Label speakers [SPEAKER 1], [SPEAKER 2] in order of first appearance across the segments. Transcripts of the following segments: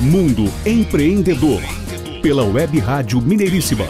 [SPEAKER 1] Mundo Empreendedor, pela Web Rádio Mineiríssima.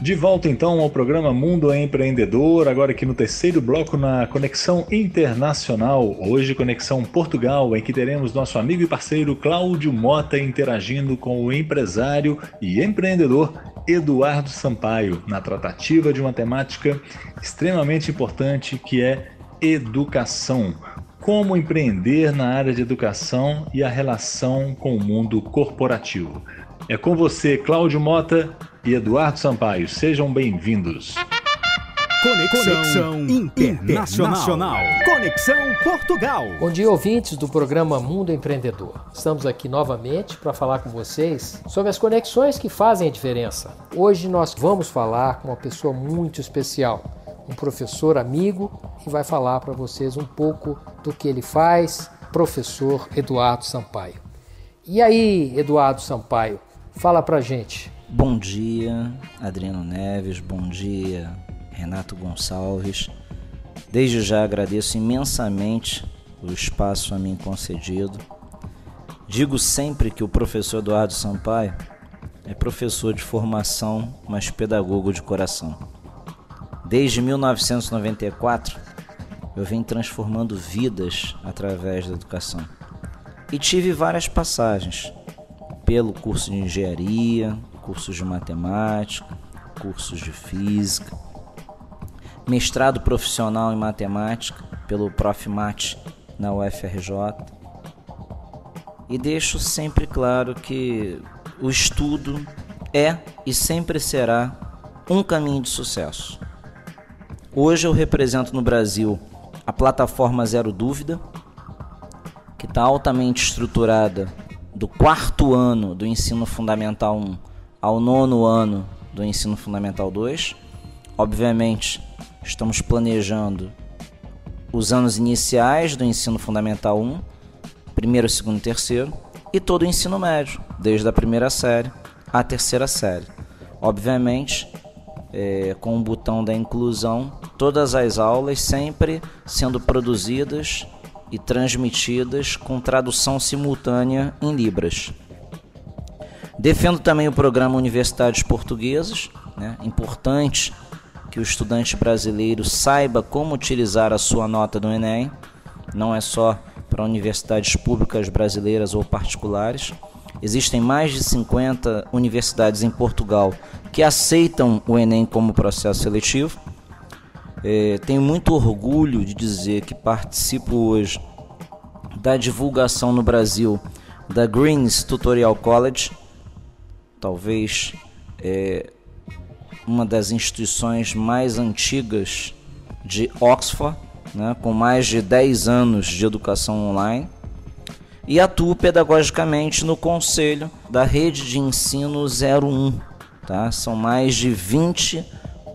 [SPEAKER 2] De volta então ao programa Mundo Empreendedor, agora aqui no terceiro bloco na Conexão Internacional, hoje Conexão Portugal, em que teremos nosso amigo e parceiro Cláudio Mota interagindo com o empresário e empreendedor Eduardo Sampaio na tratativa de uma temática extremamente importante que é educação. Como empreender na área de educação e a relação com o mundo corporativo. É com você, Cláudio Mota e Eduardo Sampaio. Sejam bem-vindos.
[SPEAKER 1] Conexão, Internacional. Conexão Portugal.
[SPEAKER 3] Bom dia, ouvintes do programa Mundo Empreendedor. Estamos aqui novamente para falar com vocês sobre as conexões que fazem a diferença. Hoje nós vamos falar com uma pessoa muito especial, um professor amigo, e vai falar para vocês um pouco do que ele faz, professor Eduardo Sampaio. E aí, Eduardo Sampaio, fala pra gente.
[SPEAKER 4] Bom dia, Adriano Neves, bom dia, Renato Gonçalves. Desde já agradeço imensamente o espaço a mim concedido. Digo sempre que o professor Eduardo Sampaio é professor de formação, mas pedagogo de coração. Desde 1994, eu venho transformando vidas através da educação. E tive várias passagens pelo curso de engenharia, cursos de matemática, cursos de física, mestrado profissional em matemática pelo Prof. Mate na UFRJ. E deixo sempre claro que o estudo é e sempre será um caminho de sucesso. Hoje eu represento no Brasil a plataforma Zero Dúvida, que está altamente estruturada do quarto ano do ensino fundamental 1 ao nono ano do ensino fundamental 2. Obviamente, estamos planejando os anos iniciais do ensino fundamental 1, primeiro, segundo e terceiro, e todo o ensino médio, desde a primeira série à terceira série. Obviamente, é, com o botão da inclusão, todas as aulas sempre sendo produzidas e transmitidas com tradução simultânea em Libras. Defendo também o programa Universidades Portuguesas, né? importante que o estudante brasileiro saiba como utilizar a sua nota do Enem, não é só para universidades públicas brasileiras ou particulares. Existem mais de 50 universidades em Portugal que aceitam o Enem como processo seletivo. É, tenho muito orgulho de dizer que participo hoje da divulgação no Brasil da Greens Tutorial College, talvez é, uma das instituições mais antigas de Oxford, né, com mais de 10 anos de educação online, e atuo pedagogicamente no conselho da rede de ensino 01. Tá? São mais de 20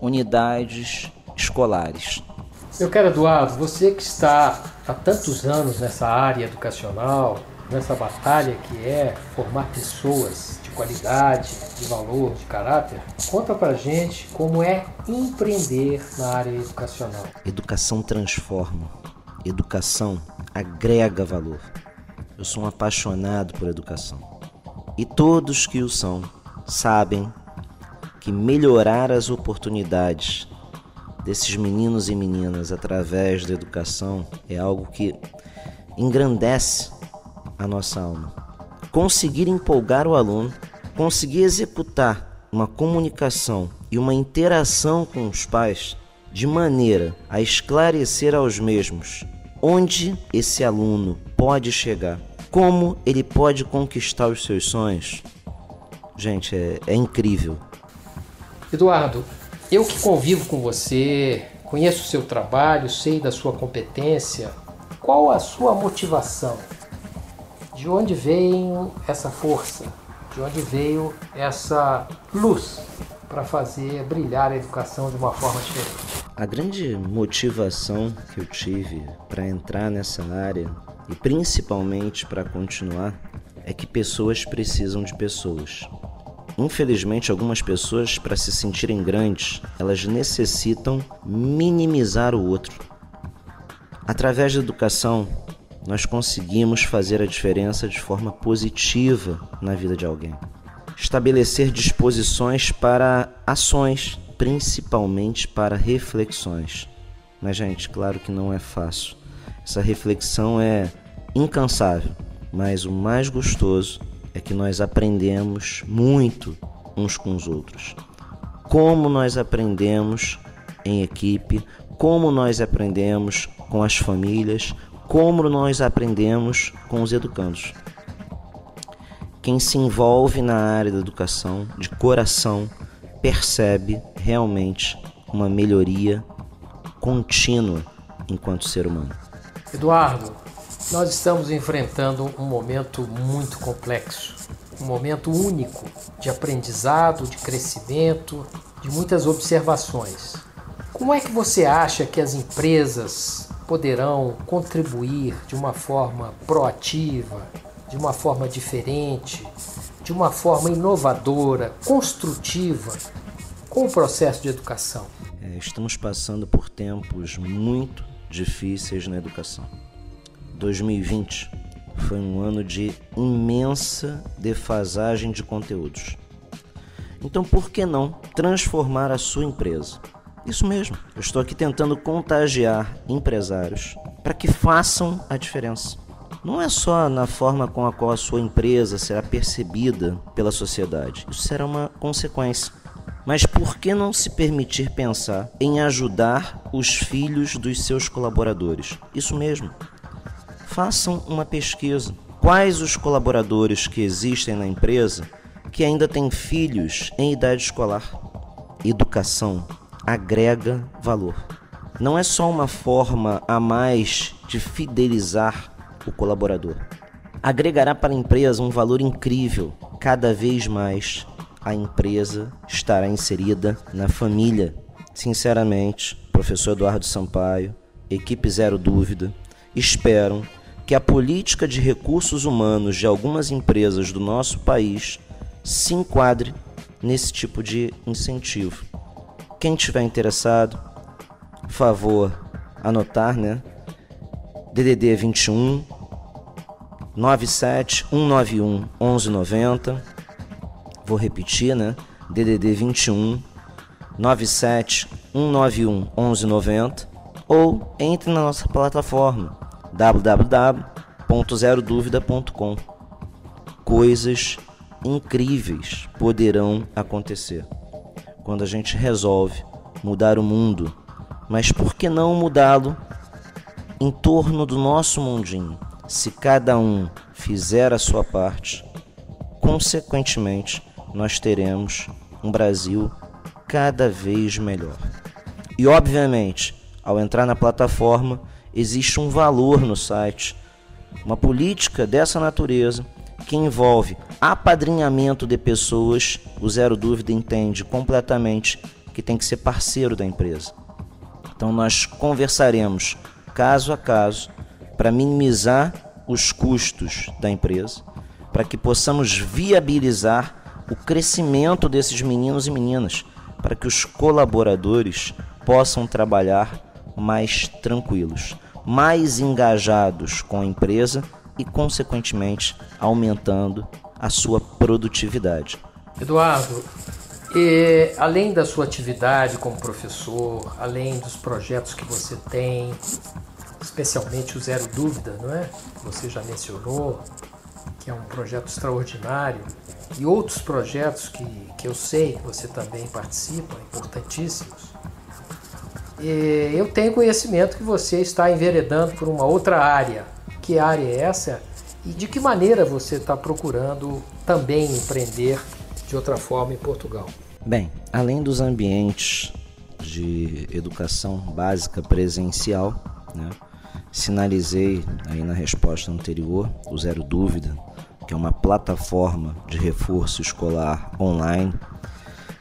[SPEAKER 4] unidades escolares.
[SPEAKER 3] Eu quero, Eduardo, você que está há tantos anos nessa área educacional, nessa batalha que é formar pessoas de qualidade, de valor, de caráter, conta pra gente como é empreender na área educacional.
[SPEAKER 4] Educação transforma. Educação agrega valor. Eu sou um apaixonado por educação. E todos que o são sabem que melhorar as oportunidades desses meninos e meninas através da educação é algo que engrandece a nossa alma. Conseguir empolgar o aluno, conseguir executar uma comunicação e uma interação com os pais de maneira a esclarecer aos mesmos onde esse aluno pode chegar, como ele pode conquistar os seus sonhos. Gente, é, é incrível.
[SPEAKER 3] Eduardo, eu que convivo com você, conheço o seu trabalho, sei da sua competência, qual a sua motivação? De onde veio essa força? De onde veio essa luz para fazer brilhar a educação de uma forma diferente?
[SPEAKER 4] A grande motivação que eu tive para entrar nessa área e principalmente para continuar é que pessoas precisam de pessoas. Infelizmente, algumas pessoas, para se sentirem grandes, elas necessitam minimizar o outro. Através da educação, nós conseguimos fazer a diferença de forma positiva na vida de alguém. Estabelecer disposições para ações, principalmente para reflexões. Mas, gente, claro que não é fácil. Essa reflexão é incansável, mas o mais gostoso é que nós aprendemos muito uns com os outros. Como nós aprendemos em equipe, como nós aprendemos com as famílias, como nós aprendemos com os educandos. Quem se envolve na área da educação de coração percebe realmente uma melhoria contínua enquanto ser humano.
[SPEAKER 3] Eduardo, nós estamos enfrentando um momento muito complexo, um momento único de aprendizado, de crescimento, de muitas observações. Como é que você acha que as empresas poderão contribuir de uma forma proativa, de uma forma diferente, de uma forma inovadora, construtiva com o processo de educação?
[SPEAKER 4] É, estamos passando por tempos muito difíceis na educação. 2020 foi um ano de imensa defasagem de conteúdos. Então, por que não transformar a sua empresa? Isso mesmo, eu estou aqui tentando contagiar empresários para que façam a diferença. Não é só na forma com a qual a sua empresa será percebida pela sociedade, isso será uma consequência. Mas por que não se permitir pensar em ajudar os filhos dos seus colaboradores? Isso mesmo. Façam uma pesquisa. Quais os colaboradores que existem na empresa que ainda têm filhos em idade escolar? Educação agrega valor. Não é só uma forma a mais de fidelizar o colaborador. Agregará para a empresa um valor incrível cada vez mais a empresa estará inserida na família. Sinceramente, professor Eduardo Sampaio, equipe Zero Dúvida, esperam que a política de recursos humanos de algumas empresas do nosso país se enquadre nesse tipo de incentivo. Quem tiver interessado, favor anotar, né? DDD 21 97 191 1190 Vou repetir, né? DDD 21 97 191 1190 ou entre na nossa plataforma www.zerodúvida.com. Coisas incríveis poderão acontecer quando a gente resolve mudar o mundo, mas por que não mudá-lo em torno do nosso mundinho? Se cada um fizer a sua parte, consequentemente nós teremos um Brasil cada vez melhor. E obviamente, ao entrar na plataforma, existe um valor no site, uma política dessa natureza que envolve apadrinhamento de pessoas, o Zero Dúvida entende completamente que tem que ser parceiro da empresa. Então nós conversaremos caso a caso para minimizar os custos da empresa, para que possamos viabilizar o crescimento desses meninos e meninas, para que os colaboradores possam trabalhar mais tranquilos, mais engajados com a empresa e, consequentemente, aumentando a sua produtividade.
[SPEAKER 3] Eduardo, e, além da sua atividade como professor, além dos projetos que você tem, especialmente o Zero Dúvida, não é? Você já mencionou, que é um projeto extraordinário e outros projetos que, que eu sei que você também participa, importantíssimos. Eu tenho conhecimento que você está enveredando por uma outra área. Que área é essa? E de que maneira você está procurando também empreender de outra forma em Portugal?
[SPEAKER 4] Bem, além dos ambientes de educação básica presencial, né, sinalizei aí na resposta anterior, o Zero Dúvida, que é uma plataforma de reforço escolar online,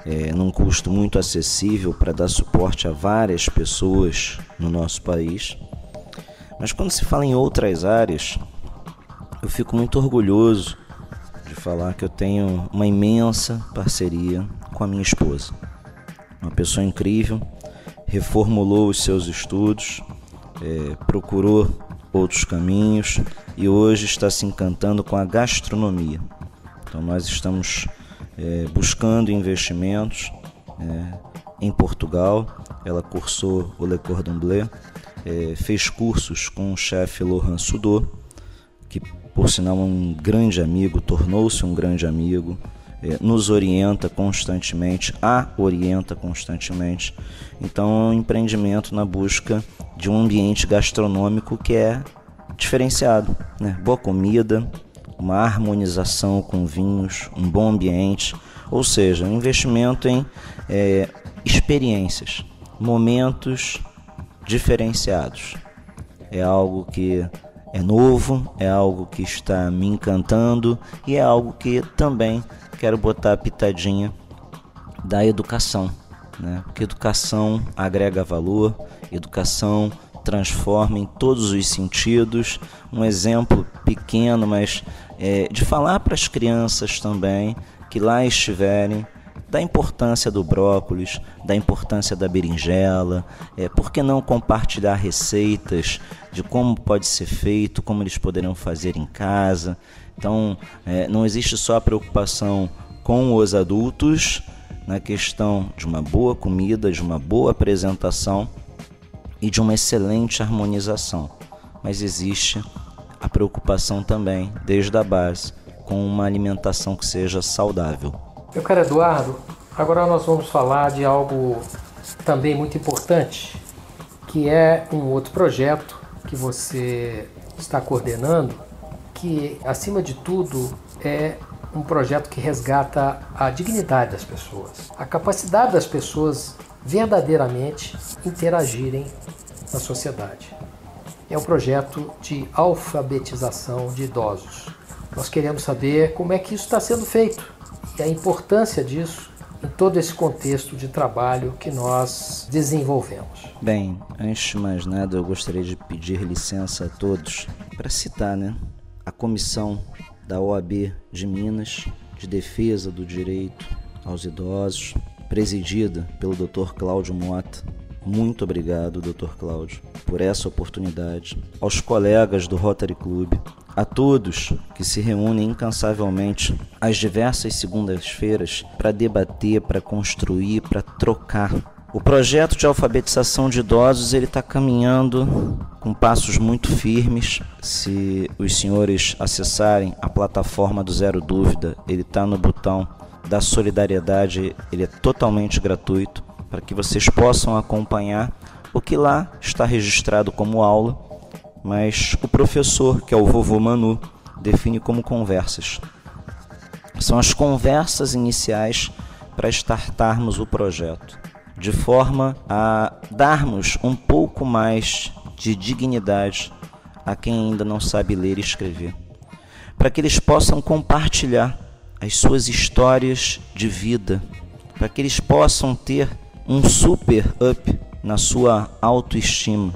[SPEAKER 4] é, num custo muito acessível para dar suporte a várias pessoas no nosso país. Mas quando se fala em outras áreas, eu fico muito orgulhoso de falar que eu tenho uma imensa parceria com a minha esposa. Uma pessoa incrível, reformulou os seus estudos, é, procurou outros caminhos e hoje está se encantando com a gastronomia. Então nós estamos é, buscando investimentos é, em Portugal. Ela cursou o Le Cordon Bleu, é, fez cursos com o chefe Laurent Sudot, que por sinal é um grande amigo, tornou-se um grande amigo, é, nos orienta constantemente, a orienta constantemente. Então é um empreendimento na busca de um ambiente gastronômico que é diferenciado, né? boa comida, uma harmonização com vinhos, um bom ambiente, ou seja, um investimento em é, experiências, momentos diferenciados. É algo que é novo, é algo que está me encantando e é algo que também quero botar a pitadinha da educação, né? Porque educação agrega valor, educação transforma em todos os sentidos. Um exemplo pequeno, mas é, de falar para as crianças também que lá estiverem da importância do brócolis, da importância da berinjela, é, por que não compartilhar receitas de como pode ser feito, como eles poderão fazer em casa. Então, é, não existe só a preocupação com os adultos na questão de uma boa comida, de uma boa apresentação e de uma excelente harmonização, mas existe a preocupação também, desde a base, com uma alimentação que seja saudável.
[SPEAKER 3] Meu caro Eduardo, agora nós vamos falar de algo também muito importante, que é um outro projeto que você está coordenando, que acima de tudo é um projeto que resgata a dignidade das pessoas, a capacidade das pessoas verdadeiramente interagirem na sociedade. É um projeto de alfabetização de idosos. Nós queremos saber como é que isso está sendo feito e a importância disso em todo esse contexto de trabalho que nós desenvolvemos.
[SPEAKER 4] Bem, antes de mais nada, eu gostaria de pedir licença a todos para citar, né, a comissão da OAB de Minas de defesa do direito aos idosos, presidida pelo Dr. Cláudio Mota. Muito obrigado, Dr. Cláudio, por essa oportunidade. Aos colegas do Rotary Club, a todos que se reúnem incansavelmente às diversas segundas-feiras para debater, para construir, para trocar o projeto de alfabetização de idosos ele está caminhando com passos muito firmes. Se os senhores acessarem a plataforma do Zero Dúvida, ele está no botão da solidariedade, ele é totalmente gratuito para que vocês possam acompanhar o que lá está registrado como aula, mas o professor, que é o vovô Manu, define como conversas. São as conversas iniciais para startarmos o projeto de forma a darmos um pouco mais de dignidade a quem ainda não sabe ler e escrever, para que eles possam compartilhar as suas histórias de vida, para que eles possam ter um super up na sua autoestima.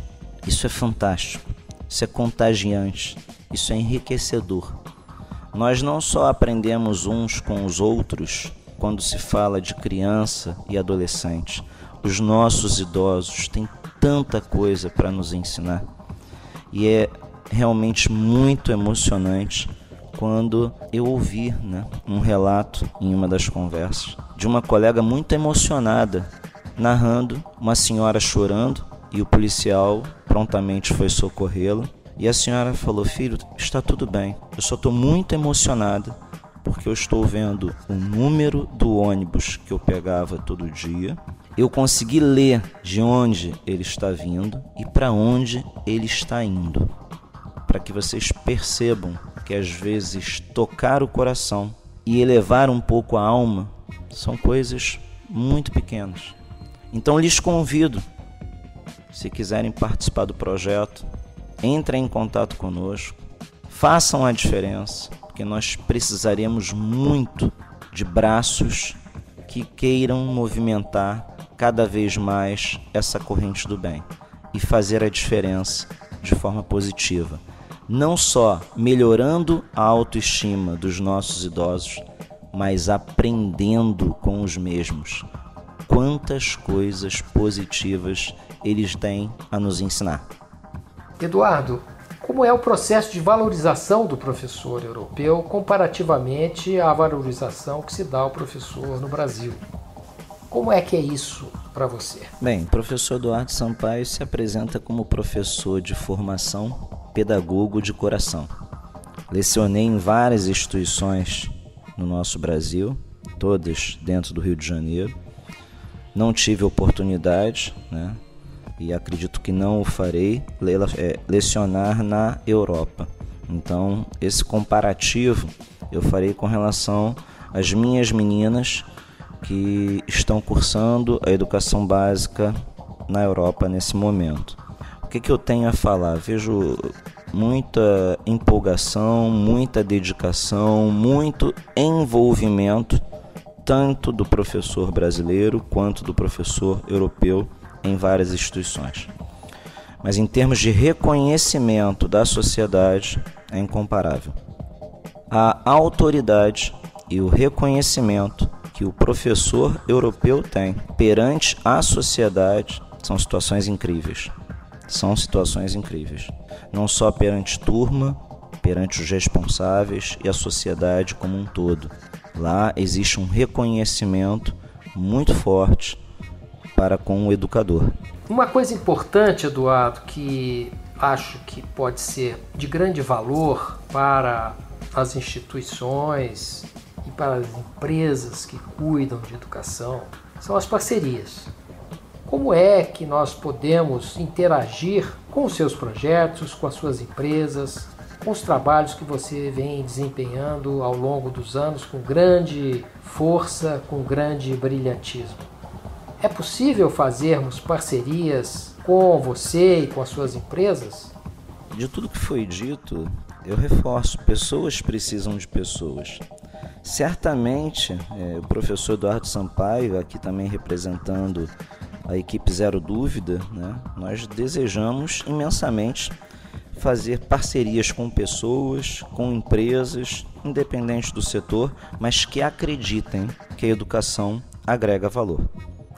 [SPEAKER 4] Isso é fantástico, isso é contagiante, isso é enriquecedor. Nós não só aprendemos uns com os outros quando se fala de criança e adolescente, os nossos idosos têm tanta coisa para nos ensinar. E é realmente muito emocionante quando eu ouvi né, um relato em uma das conversas de uma colega muito emocionada narrando uma senhora chorando e o policial prontamente foi socorrê-la. E a senhora falou: Filho, está tudo bem, eu só estou muito emocionada porque eu estou vendo o número do ônibus que eu pegava todo dia eu consegui ler de onde ele está vindo e para onde ele está indo, para que vocês percebam que às vezes tocar o coração e elevar um pouco a alma são coisas muito pequenas. Então lhes convido, se quiserem participar do projeto, entrem em contato conosco, façam a diferença, porque nós precisaremos muito de braços que queiram movimentar cada vez mais essa corrente do bem e fazer a diferença de forma positiva. Não só melhorando a autoestima dos nossos idosos, mas aprendendo com os mesmos. Quantas coisas positivas eles têm a nos ensinar.
[SPEAKER 3] Eduardo, como é o processo de valorização do professor europeu comparativamente à valorização que se dá ao professor no Brasil? Como é que é isso para você?
[SPEAKER 4] Bem, o professor Eduardo Sampaio se apresenta como professor de formação, pedagogo de coração. Lecionei em várias instituições no nosso Brasil, todas dentro do Rio de Janeiro. Não tive oportunidade, né? E acredito que não o farei é, lecionar na Europa. Então, esse comparativo eu farei com relação às minhas meninas que estão cursando a educação básica na Europa nesse momento. O que, que eu tenho a falar? Vejo muita empolgação, muita dedicação, muito envolvimento, tanto do professor brasileiro quanto do professor europeu em várias instituições. Mas em termos de reconhecimento da sociedade, é incomparável. A autoridade e o reconhecimento que o professor europeu tem perante a sociedade são situações incríveis. São situações incríveis não só perante turma, perante os responsáveis e a sociedade como um todo. Lá existe um reconhecimento muito forte para com o educador.
[SPEAKER 3] Uma coisa importante, Eduardo, que acho que pode ser de grande valor para as instituições e para as empresas que cuidam de educação são as parcerias. Como é que nós podemos interagir com os seus projetos, com as suas empresas, os trabalhos que você vem desempenhando ao longo dos anos com grande força, com grande brilhantismo? É possível fazermos parcerias com você e com as suas empresas?
[SPEAKER 4] De tudo que foi dito, eu reforço: pessoas precisam de pessoas. Certamente, é, o professor Eduardo Sampaio, aqui também representando a equipe Zero Dúvida, né, nós desejamos imensamente fazer parcerias com pessoas, com empresas, independentes do setor, mas que acreditem que a educação agrega valor.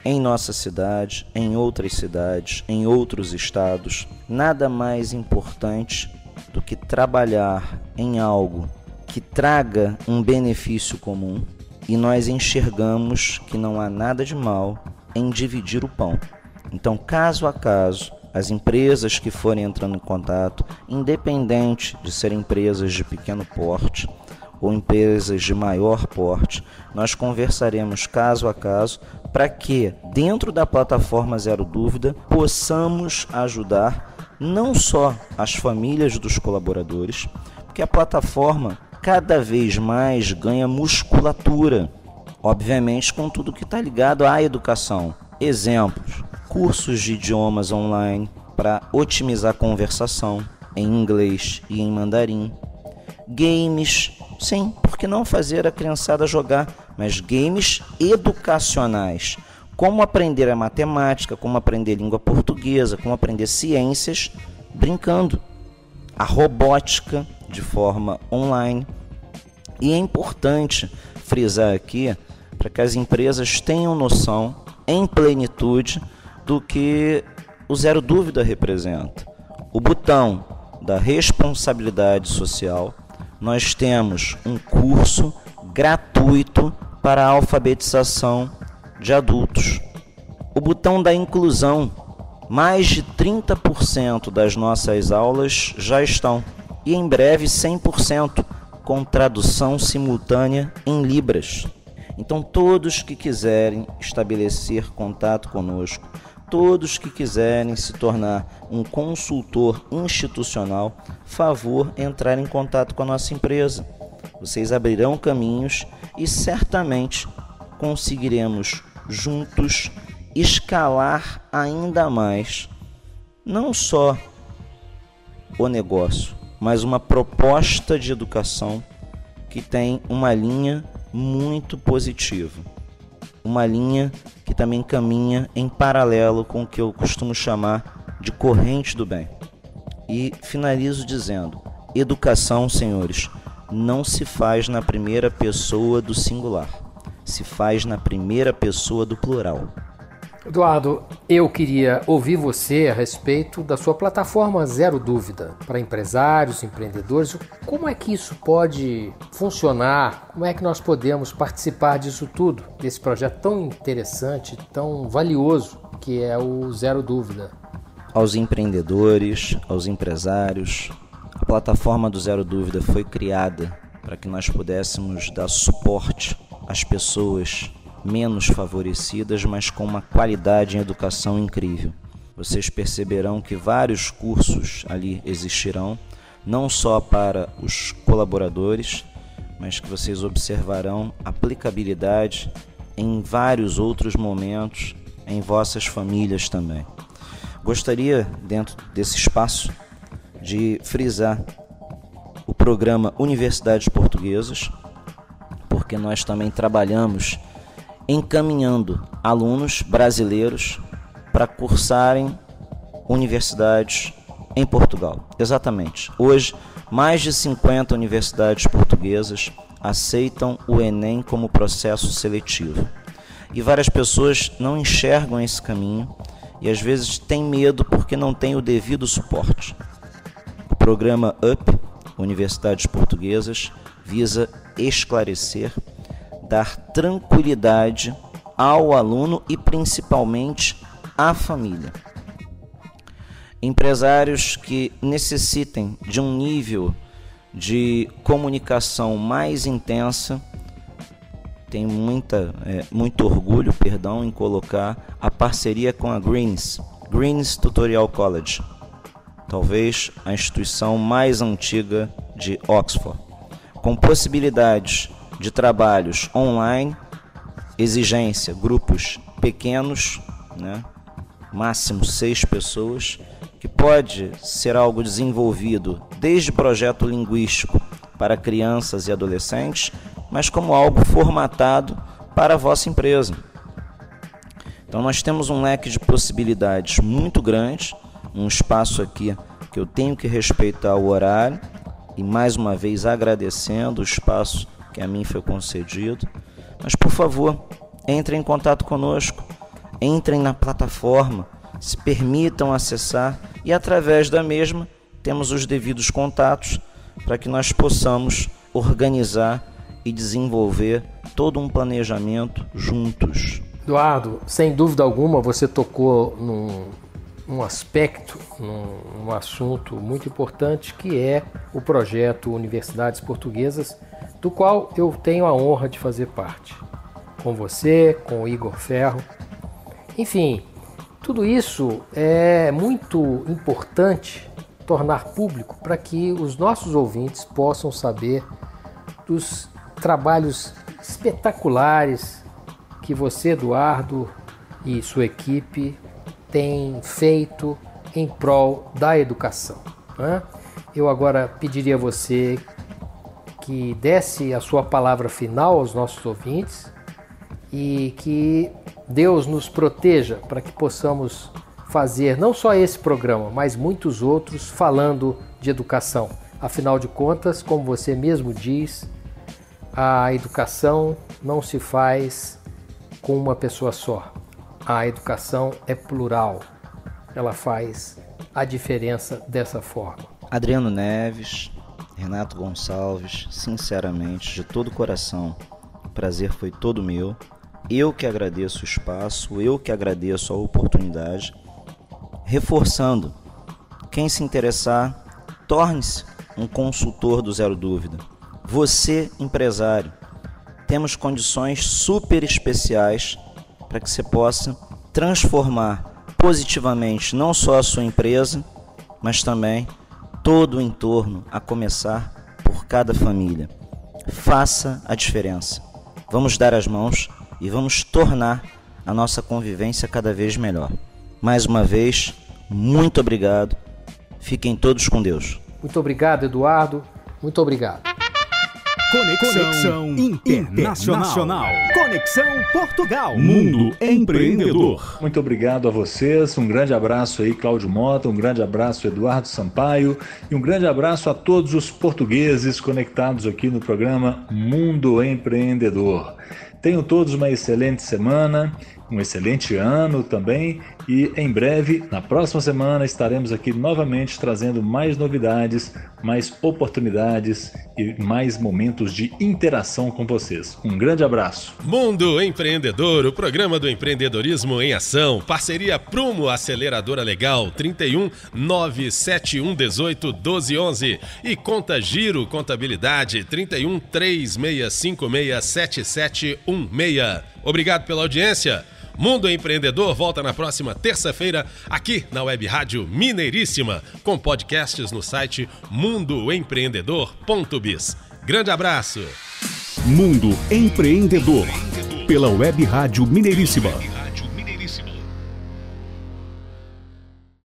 [SPEAKER 4] Em nossa cidade, em outras cidades, em outros estados, nada mais importante do que trabalhar em algo que traga um benefício comum e nós enxergamos que não há nada de mal em dividir o pão. Então, caso a caso, as empresas que forem entrando em contato, independente de serem empresas de pequeno porte ou empresas de maior porte, nós conversaremos caso a caso para que, dentro da plataforma Zero Dúvida, possamos ajudar não só as famílias dos colaboradores, porque a plataforma cada vez mais ganha musculatura obviamente com tudo que está ligado à educação. Exemplos: cursos de idiomas online para otimizar a conversação em inglês e em mandarim. Games, sim, por que não fazer a criançada jogar, mas games educacionais. Como aprender a matemática, como aprender língua portuguesa, como aprender ciências brincando. A robótica de forma online. E é importante frisar aqui para que as empresas tenham noção em plenitude do que o zero dúvida representa. O botão da responsabilidade social, nós temos um curso gratuito para a alfabetização de adultos. O botão da inclusão, mais de 30% das nossas aulas já estão e em breve 100% com tradução simultânea em Libras. Então, todos que quiserem estabelecer contato conosco, todos que quiserem se tornar um consultor institucional, favor entrar em contato com a nossa empresa. Vocês abrirão caminhos e certamente conseguiremos juntos escalar ainda mais não só o negócio, mas uma proposta de educação que tem uma linha muito positivo. Uma linha que também caminha em paralelo com o que eu costumo chamar de corrente do bem. E finalizo dizendo: educação, senhores, não se faz na primeira pessoa do singular, se faz na primeira pessoa do plural.
[SPEAKER 3] Eduardo, eu queria ouvir você a respeito da sua plataforma Zero Dúvida para empresários, empreendedores. Como é que isso pode funcionar? Como é que nós podemos participar disso tudo, desse projeto tão interessante, tão valioso que é o Zero Dúvida?
[SPEAKER 4] Aos empreendedores, aos empresários, a plataforma do Zero Dúvida foi criada para que nós pudéssemos dar suporte às pessoas menos favorecidas, mas com uma qualidade em educação incrível. Vocês perceberão que vários cursos ali existirão, não só para os colaboradores, mas que vocês observarão aplicabilidade em vários outros momentos em vossas famílias também. Gostaria, dentro desse espaço, de frisar o programa Universidades Portuguesas, porque nós também trabalhamos encaminhando alunos brasileiros para cursarem universidades em Portugal. Exatamente. Hoje, mais de 50 universidades portuguesas aceitam o Enem como processo seletivo. E várias pessoas não enxergam esse caminho e às vezes têm medo porque não têm o devido suporte. O programa UP, Universidades Portuguesas, visa esclarecer dar tranquilidade ao aluno e principalmente à família. Empresários que necessitem de um nível de comunicação mais intensa, tenho muita, é, muito orgulho, perdão, em colocar a parceria com a Greens, Greens Tutorial College, talvez a instituição mais antiga de Oxford, com possibilidades de trabalhos online, exigência, grupos pequenos, né? máximo seis pessoas, que pode ser algo desenvolvido desde projeto linguístico para crianças e adolescentes, mas como algo formatado para a vossa empresa. Então nós temos um leque de possibilidades muito grande, um espaço aqui que eu tenho que respeitar o horário e mais uma vez agradecendo o espaço que a mim foi concedido. Mas por favor, entrem em contato conosco, entrem na plataforma, se permitam acessar e através da mesma temos os devidos contatos para que nós possamos organizar e desenvolver todo um planejamento juntos.
[SPEAKER 3] Eduardo, sem dúvida alguma você tocou num, num aspecto, num assunto muito importante que é o projeto Universidades Portuguesas do qual eu tenho a honra de fazer parte. Com você, com o Igor Ferro. Enfim, tudo isso é muito importante tornar público para que os nossos ouvintes possam saber dos trabalhos espetaculares que você, Eduardo, e sua equipe têm feito em prol da educação. Né? Eu agora pediria a você que desse a sua palavra final aos nossos ouvintes e que Deus nos proteja para que possamos fazer não só esse programa, mas muitos outros falando de educação. Afinal de contas, como você mesmo diz, a educação não se faz com uma pessoa só. A educação é plural. Ela faz a diferença dessa forma.
[SPEAKER 4] Adriano Neves, Renato Gonçalves, sinceramente, de todo o coração, o prazer foi todo meu. Eu que agradeço o espaço, eu que agradeço a oportunidade. Reforçando, quem se interessar, torne-se um consultor do Zero Dúvida. Você, empresário, temos condições super especiais para que você possa transformar positivamente não só a sua empresa, mas também todo o entorno, a começar por cada família. Faça a diferença. Vamos dar as mãos e vamos tornar a nossa convivência cada vez melhor. Mais uma vez, muito obrigado. Fiquem todos com Deus.
[SPEAKER 3] Muito obrigado, Eduardo. Muito obrigado.
[SPEAKER 1] Conexão, Conexão Internacional. Internacional. Conexão Portugal. Mundo Empreendedor.
[SPEAKER 2] Muito obrigado a vocês. Um grande abraço aí, Cláudio Mota. Um grande abraço, Eduardo Sampaio. E um grande abraço a todos os portugueses conectados aqui no programa Mundo Empreendedor. Tenham todos uma excelente semana um excelente ano também e em breve, na próxima semana, estaremos aqui novamente trazendo mais novidades, mais oportunidades e mais momentos de interação com vocês. Um grande abraço.
[SPEAKER 5] Mundo Empreendedor, o programa do empreendedorismo em ação, parceria Prumo Aceleradora Legal 31 971 18 12 11 e Conta Giro Contabilidade 31 3656 7716. Obrigado pela audiência. Mundo Empreendedor volta na próxima terça-feira aqui na Web Rádio Mineiríssima, com podcasts no site mundoempreendedor.biz. Grande abraço.
[SPEAKER 1] Mundo Empreendedor pela Web Rádio Mineiríssima.